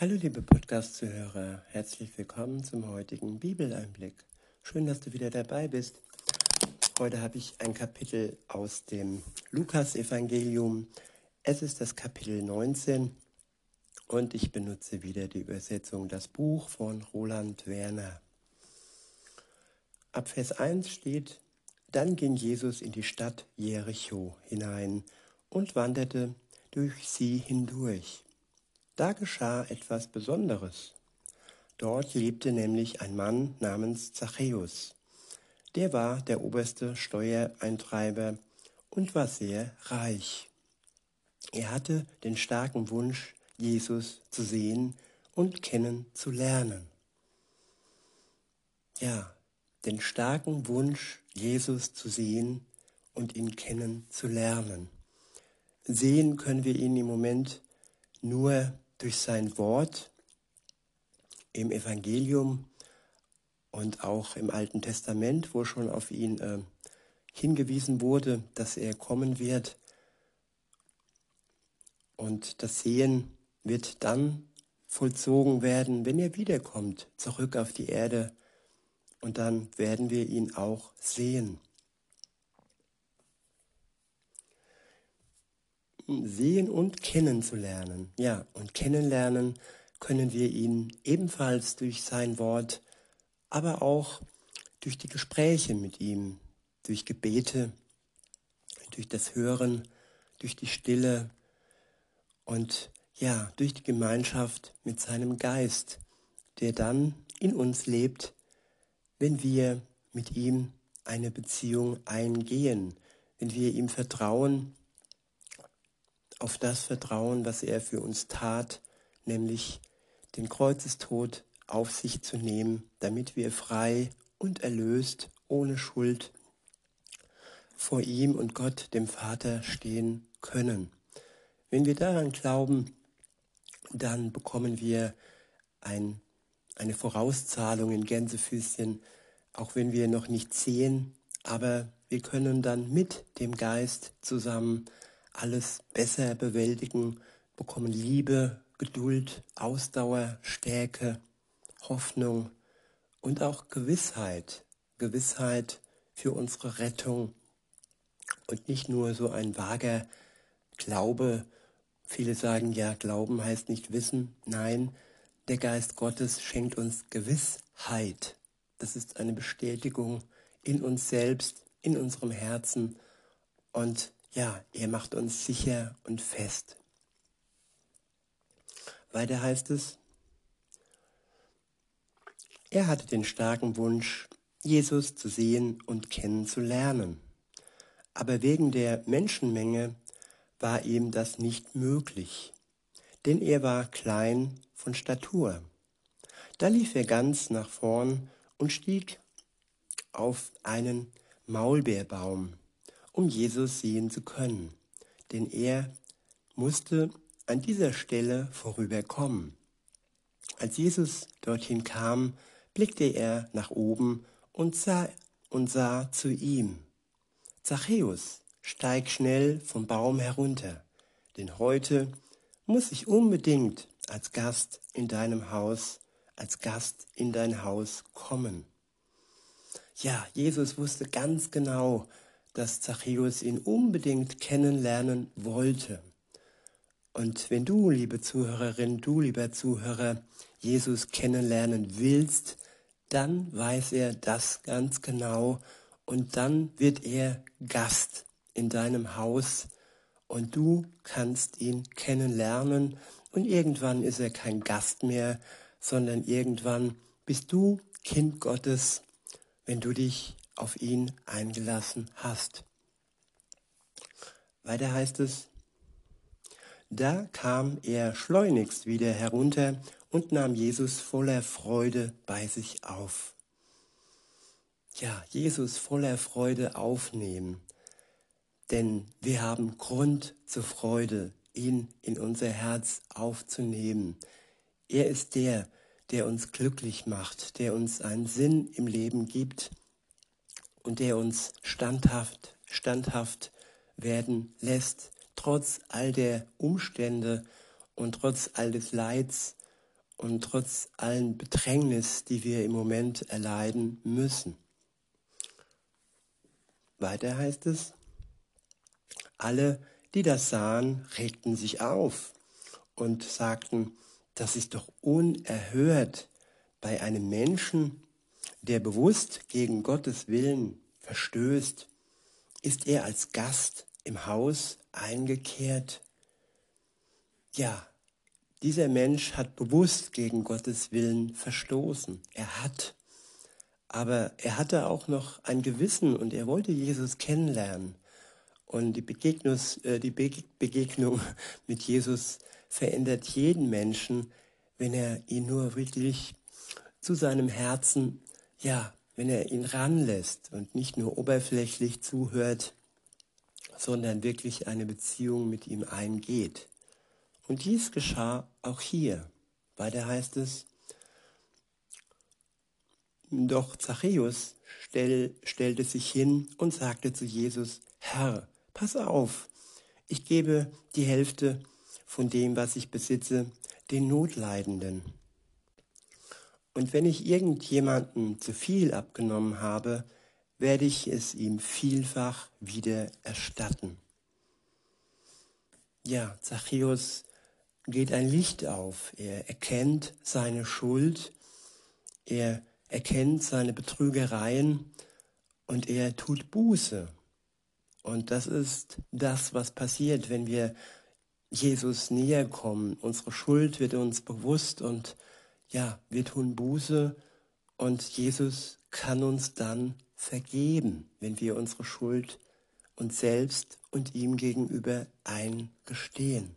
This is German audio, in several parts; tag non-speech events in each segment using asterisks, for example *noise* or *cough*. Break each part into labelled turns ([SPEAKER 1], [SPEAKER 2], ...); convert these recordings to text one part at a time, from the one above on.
[SPEAKER 1] Hallo liebe Podcast-Zuhörer, herzlich willkommen zum heutigen Bibeleinblick. Schön, dass du wieder dabei bist. Heute habe ich ein Kapitel aus dem Lukas-Evangelium. Es ist das Kapitel 19 und ich benutze wieder die Übersetzung Das Buch von Roland Werner. Ab Vers 1 steht, dann ging Jesus in die Stadt Jericho hinein und wanderte durch sie hindurch. Da geschah etwas Besonderes. Dort lebte nämlich ein Mann namens Zachäus. Der war der oberste Steuereintreiber und war sehr reich. Er hatte den starken Wunsch, Jesus zu sehen und kennenzulernen. Ja, den starken Wunsch, Jesus zu sehen und ihn kennenzulernen. Sehen können wir ihn im Moment nur durch sein Wort im Evangelium und auch im Alten Testament, wo schon auf ihn äh, hingewiesen wurde, dass er kommen wird. Und das Sehen wird dann vollzogen werden, wenn er wiederkommt, zurück auf die Erde. Und dann werden wir ihn auch sehen. Sehen und kennenzulernen. Ja, und kennenlernen können wir ihn ebenfalls durch sein Wort, aber auch durch die Gespräche mit ihm, durch Gebete, durch das Hören, durch die Stille und ja, durch die Gemeinschaft mit seinem Geist, der dann in uns lebt, wenn wir mit ihm eine Beziehung eingehen, wenn wir ihm vertrauen, auf das vertrauen, was er für uns tat, nämlich den Kreuzestod auf sich zu nehmen, damit wir frei und erlöst, ohne Schuld vor ihm und Gott, dem Vater, stehen können. Wenn wir daran glauben, dann bekommen wir ein, eine Vorauszahlung in Gänsefüßchen, auch wenn wir noch nicht sehen, aber wir können dann mit dem Geist zusammen alles besser bewältigen, bekommen Liebe, Geduld, Ausdauer, Stärke, Hoffnung und auch Gewissheit. Gewissheit für unsere Rettung und nicht nur so ein vager Glaube. Viele sagen ja, Glauben heißt nicht wissen. Nein, der Geist Gottes schenkt uns Gewissheit. Das ist eine Bestätigung in uns selbst, in unserem Herzen und ja, er macht uns sicher und fest. Weiter heißt es, er hatte den starken Wunsch, Jesus zu sehen und kennenzulernen. Aber wegen der Menschenmenge war ihm das nicht möglich, denn er war klein von Statur. Da lief er ganz nach vorn und stieg auf einen Maulbeerbaum um Jesus sehen zu können, denn er musste an dieser Stelle vorüberkommen. Als Jesus dorthin kam, blickte er nach oben und sah, und sah zu ihm. Zachäus, steig schnell vom Baum herunter, denn heute muss ich unbedingt als Gast in deinem Haus, als Gast in dein Haus kommen. Ja, Jesus wusste ganz genau, dass Zachäus ihn unbedingt kennenlernen wollte. Und wenn du, liebe Zuhörerin, du, lieber Zuhörer, Jesus kennenlernen willst, dann weiß er das ganz genau und dann wird er Gast in deinem Haus und du kannst ihn kennenlernen und irgendwann ist er kein Gast mehr, sondern irgendwann bist du Kind Gottes, wenn du dich auf ihn eingelassen hast. Weiter heißt es, da kam er schleunigst wieder herunter und nahm Jesus voller Freude bei sich auf. Ja, Jesus voller Freude aufnehmen, denn wir haben Grund zur Freude, ihn in unser Herz aufzunehmen. Er ist der, der uns glücklich macht, der uns einen Sinn im Leben gibt und der uns standhaft, standhaft werden lässt, trotz all der Umstände und trotz all des Leids und trotz allen Bedrängnis, die wir im Moment erleiden müssen. Weiter heißt es, alle, die das sahen, regten sich auf und sagten, das ist doch unerhört bei einem Menschen, der bewusst gegen Gottes Willen verstößt, ist er als Gast im Haus eingekehrt. Ja, dieser Mensch hat bewusst gegen Gottes Willen verstoßen. Er hat. Aber er hatte auch noch ein Gewissen und er wollte Jesus kennenlernen. Und die, Begegnungs, äh, die Begegnung *laughs* mit Jesus verändert jeden Menschen, wenn er ihn nur wirklich zu seinem Herzen, ja, wenn er ihn ranlässt und nicht nur oberflächlich zuhört, sondern wirklich eine Beziehung mit ihm eingeht. Und dies geschah auch hier. Weiter heißt es, doch Zachäus stell, stellte sich hin und sagte zu Jesus, Herr, pass auf, ich gebe die Hälfte von dem, was ich besitze, den Notleidenden. Und wenn ich irgendjemanden zu viel abgenommen habe, werde ich es ihm vielfach wieder erstatten. Ja, Zachäus geht ein Licht auf. Er erkennt seine Schuld, er erkennt seine Betrügereien und er tut Buße. Und das ist das, was passiert, wenn wir Jesus näher kommen. Unsere Schuld wird uns bewusst und ja, wir tun Buße und Jesus kann uns dann vergeben, wenn wir unsere Schuld uns selbst und ihm gegenüber eingestehen.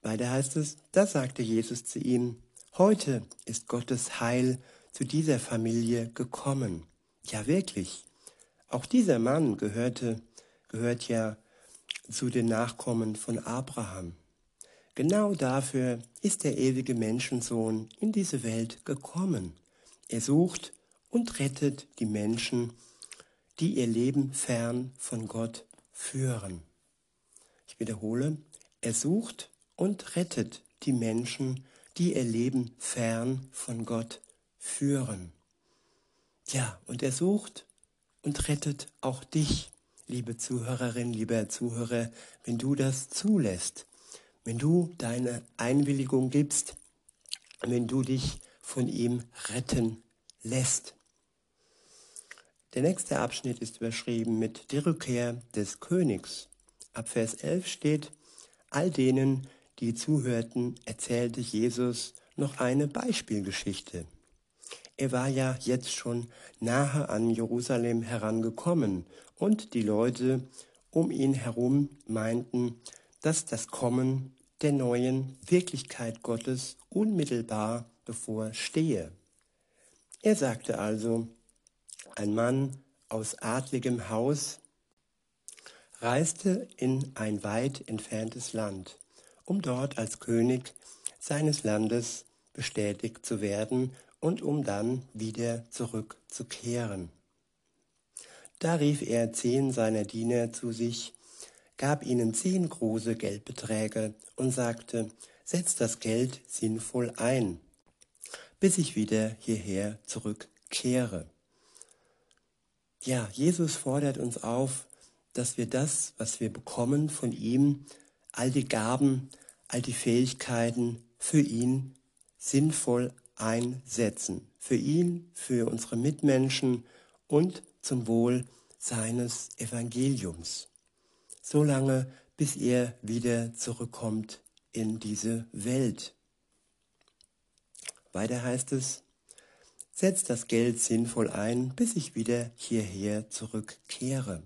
[SPEAKER 1] Weiter heißt es, da sagte Jesus zu ihm, heute ist Gottes Heil zu dieser Familie gekommen. Ja wirklich, auch dieser Mann gehörte, gehört ja zu den Nachkommen von Abraham. Genau dafür ist der ewige Menschensohn in diese Welt gekommen. Er sucht und rettet die Menschen, die ihr Leben fern von Gott führen. Ich wiederhole, er sucht und rettet die Menschen, die ihr Leben fern von Gott führen. Ja, und er sucht und rettet auch dich, liebe Zuhörerin, lieber Zuhörer, wenn du das zulässt, wenn du deine Einwilligung gibst, wenn du dich von ihm retten lässt. Der nächste Abschnitt ist überschrieben mit der Rückkehr des Königs. Ab Vers 11 steht, all denen, die zuhörten, erzählte Jesus noch eine Beispielgeschichte. Er war ja jetzt schon nahe an Jerusalem herangekommen und die Leute um ihn herum meinten, dass das Kommen der neuen Wirklichkeit Gottes unmittelbar bevorstehe. Er sagte also, ein Mann aus adligem Haus reiste in ein weit entferntes Land um dort als König seines Landes bestätigt zu werden und um dann wieder zurückzukehren. Da rief er zehn seiner Diener zu sich, gab ihnen zehn große Geldbeträge und sagte, setzt das Geld sinnvoll ein, bis ich wieder hierher zurückkehre. Ja, Jesus fordert uns auf, dass wir das, was wir bekommen von ihm, all die Gaben, all die Fähigkeiten für ihn sinnvoll einsetzen. Für ihn, für unsere Mitmenschen und zum Wohl seines Evangeliums. Solange, bis er wieder zurückkommt in diese Welt. Weiter heißt es, setzt das Geld sinnvoll ein, bis ich wieder hierher zurückkehre.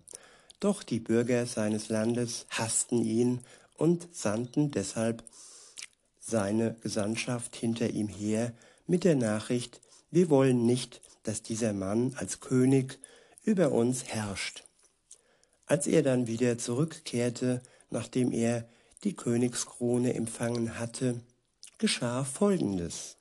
[SPEAKER 1] Doch die Bürger seines Landes hassten ihn und sandten deshalb seine Gesandtschaft hinter ihm her mit der Nachricht, wir wollen nicht, dass dieser Mann als König über uns herrscht. Als er dann wieder zurückkehrte, nachdem er die Königskrone empfangen hatte, geschah Folgendes.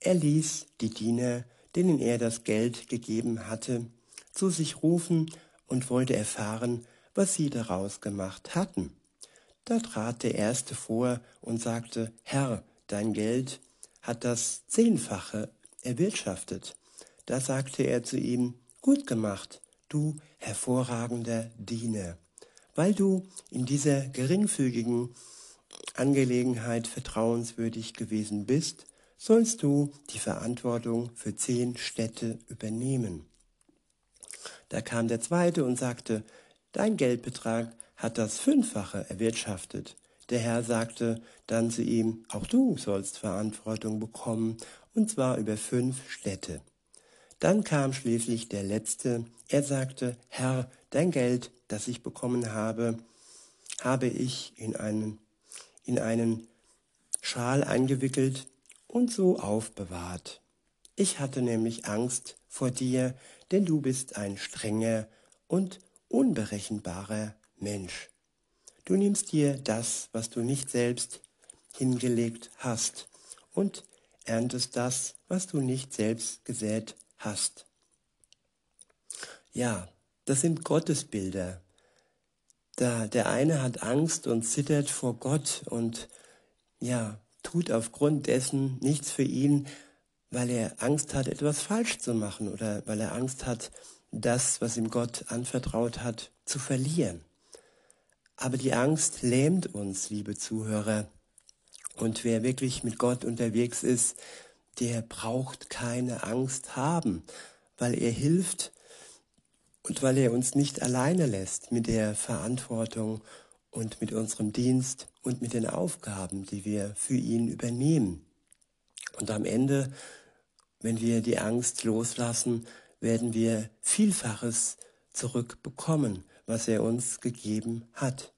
[SPEAKER 1] Er ließ die Diener, denen er das Geld gegeben hatte, zu sich rufen und wollte erfahren, was sie daraus gemacht hatten. Da trat der Erste vor und sagte, Herr, dein Geld hat das Zehnfache erwirtschaftet. Da sagte er zu ihm, Gut gemacht, du hervorragender Diener, weil du in dieser geringfügigen Angelegenheit vertrauenswürdig gewesen bist, sollst du die Verantwortung für zehn Städte übernehmen. Da kam der zweite und sagte, dein Geldbetrag hat das Fünffache erwirtschaftet. Der Herr sagte dann zu ihm, auch du sollst Verantwortung bekommen, und zwar über fünf Städte. Dann kam schließlich der letzte, er sagte, Herr, dein Geld, das ich bekommen habe, habe ich in einen, in einen Schal eingewickelt und so aufbewahrt. Ich hatte nämlich Angst vor dir, denn du bist ein strenger und unberechenbarer Mensch. Du nimmst dir das, was du nicht selbst hingelegt hast, und erntest das, was du nicht selbst gesät hast. Ja, das sind Gottesbilder. Da der eine hat Angst und zittert vor Gott und ja, tut aufgrund dessen nichts für ihn, weil er Angst hat, etwas falsch zu machen oder weil er Angst hat, das, was ihm Gott anvertraut hat, zu verlieren. Aber die Angst lähmt uns, liebe Zuhörer. Und wer wirklich mit Gott unterwegs ist, der braucht keine Angst haben, weil er hilft und weil er uns nicht alleine lässt mit der Verantwortung und mit unserem Dienst und mit den Aufgaben, die wir für ihn übernehmen. Und am Ende, wenn wir die Angst loslassen, werden wir Vielfaches zurückbekommen, was er uns gegeben hat.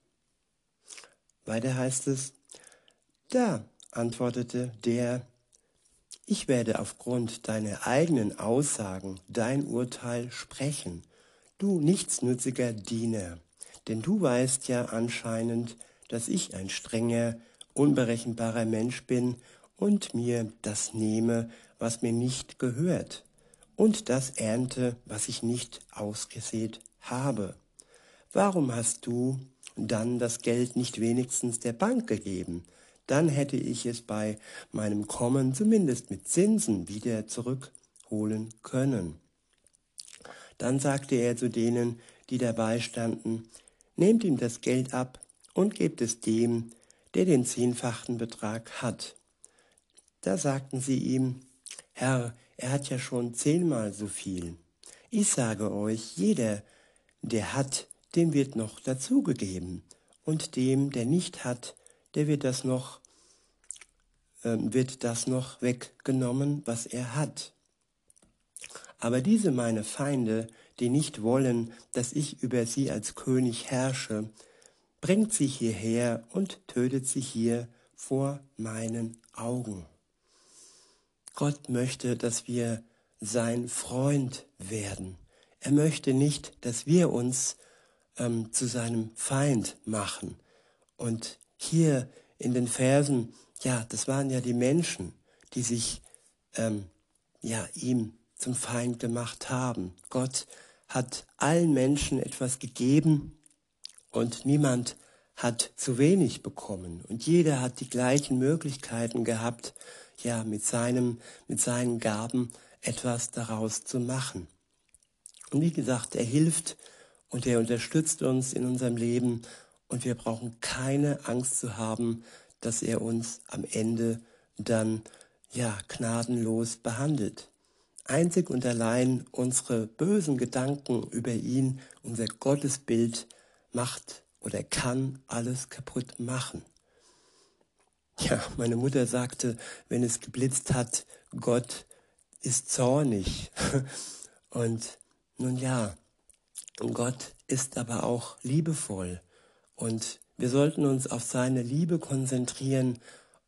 [SPEAKER 1] Weiter heißt es, da antwortete der, ich werde aufgrund deiner eigenen Aussagen dein Urteil sprechen, du nichtsnütziger Diener, denn du weißt ja anscheinend, dass ich ein strenger, unberechenbarer Mensch bin und mir das nehme, was mir nicht gehört, und das ernte, was ich nicht ausgesät habe. Warum hast du dann das Geld nicht wenigstens der Bank gegeben? Dann hätte ich es bei meinem Kommen zumindest mit Zinsen wieder zurückholen können. Dann sagte er zu denen, die dabei standen, nehmt ihm das Geld ab und gebt es dem, der den zehnfachen Betrag hat. Da sagten sie ihm, Herr, er hat ja schon zehnmal so viel. Ich sage euch, jeder, der hat, dem wird noch dazugegeben, und dem, der nicht hat, der wird das noch, äh, wird das noch weggenommen, was er hat. Aber diese meine Feinde, die nicht wollen, dass ich über sie als König herrsche, bringt sie hierher und tötet sie hier vor meinen Augen. Gott möchte, dass wir sein Freund werden. Er möchte nicht, dass wir uns ähm, zu seinem Feind machen. Und hier in den Versen, ja, das waren ja die Menschen, die sich ähm, ja ihm zum Feind gemacht haben. Gott hat allen Menschen etwas gegeben und niemand hat zu wenig bekommen und jeder hat die gleichen Möglichkeiten gehabt, ja, mit seinem, mit seinen Gaben etwas daraus zu machen. Und wie gesagt, er hilft und er unterstützt uns in unserem Leben und wir brauchen keine Angst zu haben, dass er uns am Ende dann ja gnadenlos behandelt. Einzig und allein unsere bösen Gedanken über ihn, unser Gottesbild macht oder kann alles kaputt machen. Ja, meine Mutter sagte, wenn es geblitzt hat, Gott ist zornig. *laughs* Und nun ja, Gott ist aber auch liebevoll. Und wir sollten uns auf seine Liebe konzentrieren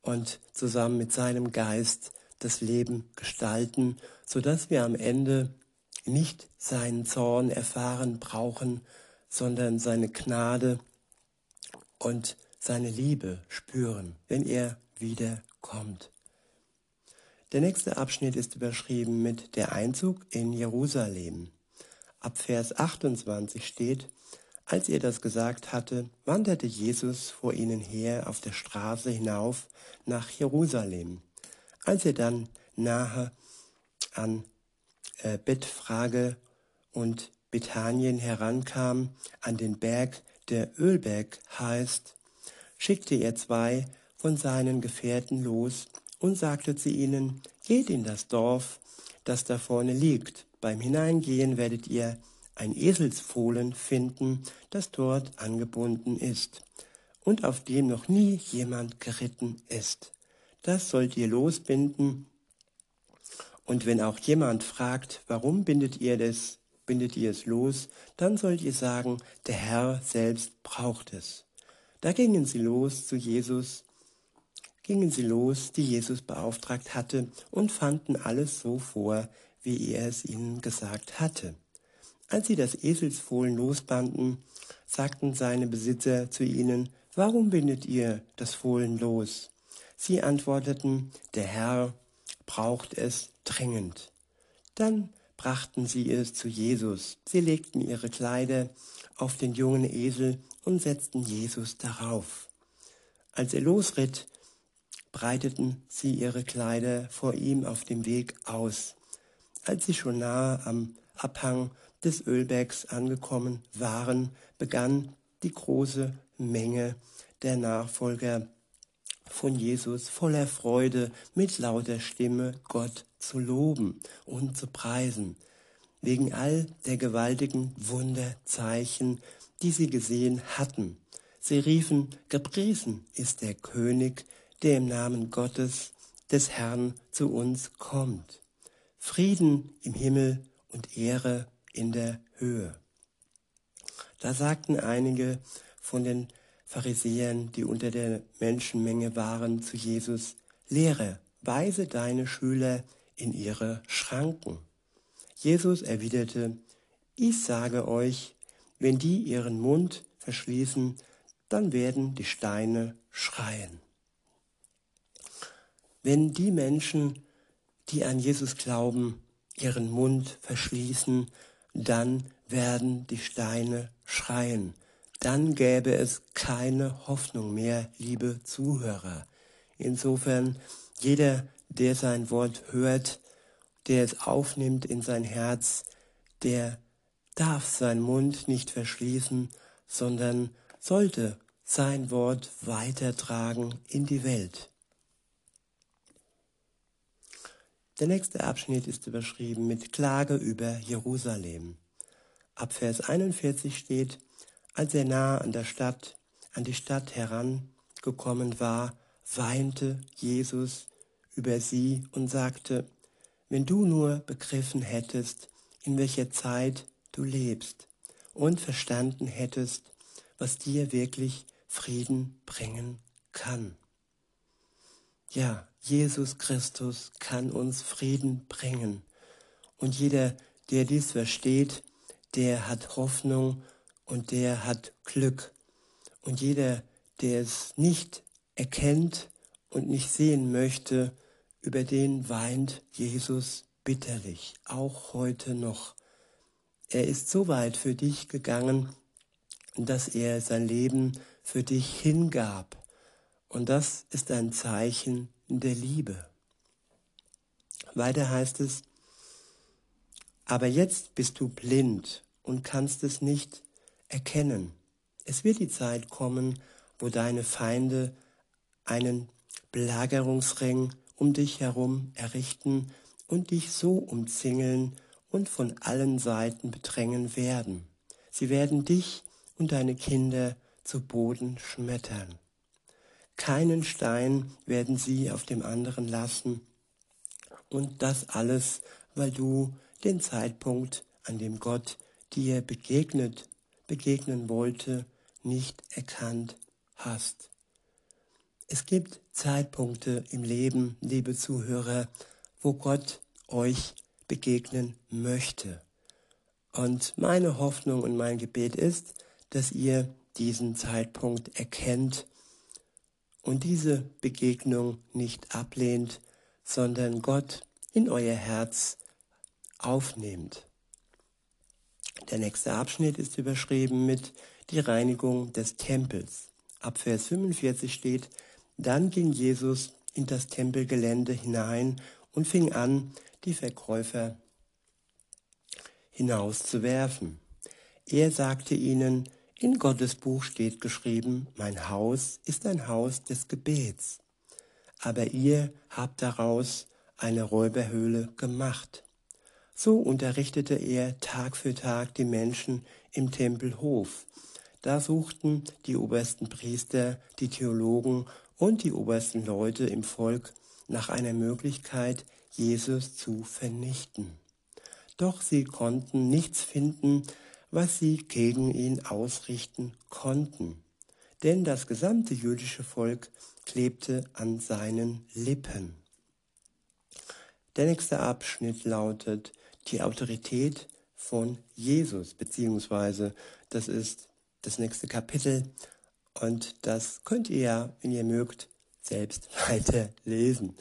[SPEAKER 1] und zusammen mit seinem Geist das Leben gestalten, sodass wir am Ende nicht seinen Zorn erfahren brauchen, sondern seine Gnade und seine Liebe spüren, wenn er wieder kommt. Der nächste Abschnitt ist überschrieben mit der Einzug in Jerusalem. Ab Vers 28 steht, Als er das gesagt hatte, wanderte Jesus vor ihnen her auf der Straße hinauf nach Jerusalem. Als er dann nahe an äh, Bethfrage und Bethanien herankam, an den Berg, der Ölberg heißt, schickte er zwei von seinen Gefährten los und sagte zu ihnen, geht in das Dorf, das da vorne liegt. Beim Hineingehen werdet ihr ein Eselsfohlen finden, das dort angebunden ist und auf dem noch nie jemand geritten ist. Das sollt ihr losbinden. Und wenn auch jemand fragt, warum bindet ihr das, bindet ihr es los, dann sollt ihr sagen, der Herr selbst braucht es. Da gingen sie los zu Jesus, gingen sie los, die Jesus beauftragt hatte, und fanden alles so vor, wie er es ihnen gesagt hatte. Als sie das Eselsfohlen losbanden, sagten seine Besitzer zu ihnen, Warum bindet ihr das Fohlen los? Sie antworteten, der Herr braucht es dringend. Dann brachten sie es zu Jesus. Sie legten ihre Kleider auf den jungen Esel und setzten Jesus darauf. Als er losritt, breiteten sie ihre Kleider vor ihm auf dem Weg aus. Als sie schon nahe am Abhang des Ölbergs angekommen waren, begann die große Menge der Nachfolger von Jesus voller Freude mit lauter Stimme Gott zu loben und zu preisen, wegen all der gewaltigen Wunderzeichen, die sie gesehen hatten. Sie riefen, gepriesen ist der König, der im Namen Gottes des Herrn zu uns kommt. Frieden im Himmel und Ehre in der Höhe. Da sagten einige von den Pharisäern, die unter der Menschenmenge waren, zu Jesus, Lehre, weise deine Schüler in ihre Schranken. Jesus erwiderte, ich sage euch, wenn die ihren Mund verschließen, dann werden die Steine schreien. Wenn die Menschen, die an Jesus glauben, ihren Mund verschließen, dann werden die Steine schreien. Dann gäbe es keine Hoffnung mehr, liebe Zuhörer. Insofern, jeder, der sein Wort hört, der es aufnimmt in sein Herz, der darf seinen Mund nicht verschließen, sondern sollte sein Wort weitertragen in die Welt. Der nächste Abschnitt ist überschrieben mit Klage über Jerusalem. Ab Vers 41 steht, als er nah an der Stadt, an die Stadt herangekommen war, weinte Jesus über sie und sagte, wenn du nur begriffen hättest, in welcher Zeit du lebst und verstanden hättest, was dir wirklich Frieden bringen kann. Ja, Jesus Christus kann uns Frieden bringen. Und jeder, der dies versteht, der hat Hoffnung und der hat Glück. Und jeder, der es nicht erkennt und nicht sehen möchte, über den weint Jesus bitterlich, auch heute noch. Er ist so weit für dich gegangen, dass er sein Leben für dich hingab. Und das ist ein Zeichen der Liebe. Weiter heißt es, aber jetzt bist du blind und kannst es nicht erkennen. Es wird die Zeit kommen, wo deine Feinde einen Belagerungsring um dich herum errichten und dich so umzingeln und von allen Seiten bedrängen werden. Sie werden dich und deine Kinder zu Boden schmettern. Keinen Stein werden sie auf dem anderen lassen. Und das alles, weil du den Zeitpunkt, an dem Gott dir begegnet, begegnen wollte, nicht erkannt hast. Es gibt Zeitpunkte im Leben, liebe Zuhörer, wo Gott euch begegnen möchte. Und meine Hoffnung und mein Gebet ist, dass ihr diesen Zeitpunkt erkennt und diese Begegnung nicht ablehnt, sondern Gott in euer Herz aufnehmt. Der nächste Abschnitt ist überschrieben mit die Reinigung des Tempels. Ab Vers 45 steht, dann ging Jesus in das Tempelgelände hinein und fing an, die Verkäufer hinauszuwerfen. Er sagte ihnen, in Gottes Buch steht geschrieben, mein Haus ist ein Haus des Gebets, aber ihr habt daraus eine Räuberhöhle gemacht. So unterrichtete er Tag für Tag die Menschen im Tempelhof. Da suchten die obersten Priester, die Theologen und die obersten Leute im Volk nach einer Möglichkeit, Jesus zu vernichten. Doch sie konnten nichts finden, was sie gegen ihn ausrichten konnten. Denn das gesamte jüdische Volk klebte an seinen Lippen. Der nächste Abschnitt lautet die Autorität von Jesus, beziehungsweise das ist das nächste Kapitel und das könnt ihr ja, wenn ihr mögt, selbst *laughs* weiter lesen.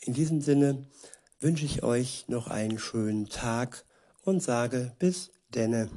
[SPEAKER 1] In diesem Sinne wünsche ich euch noch einen schönen Tag und sage bis denne.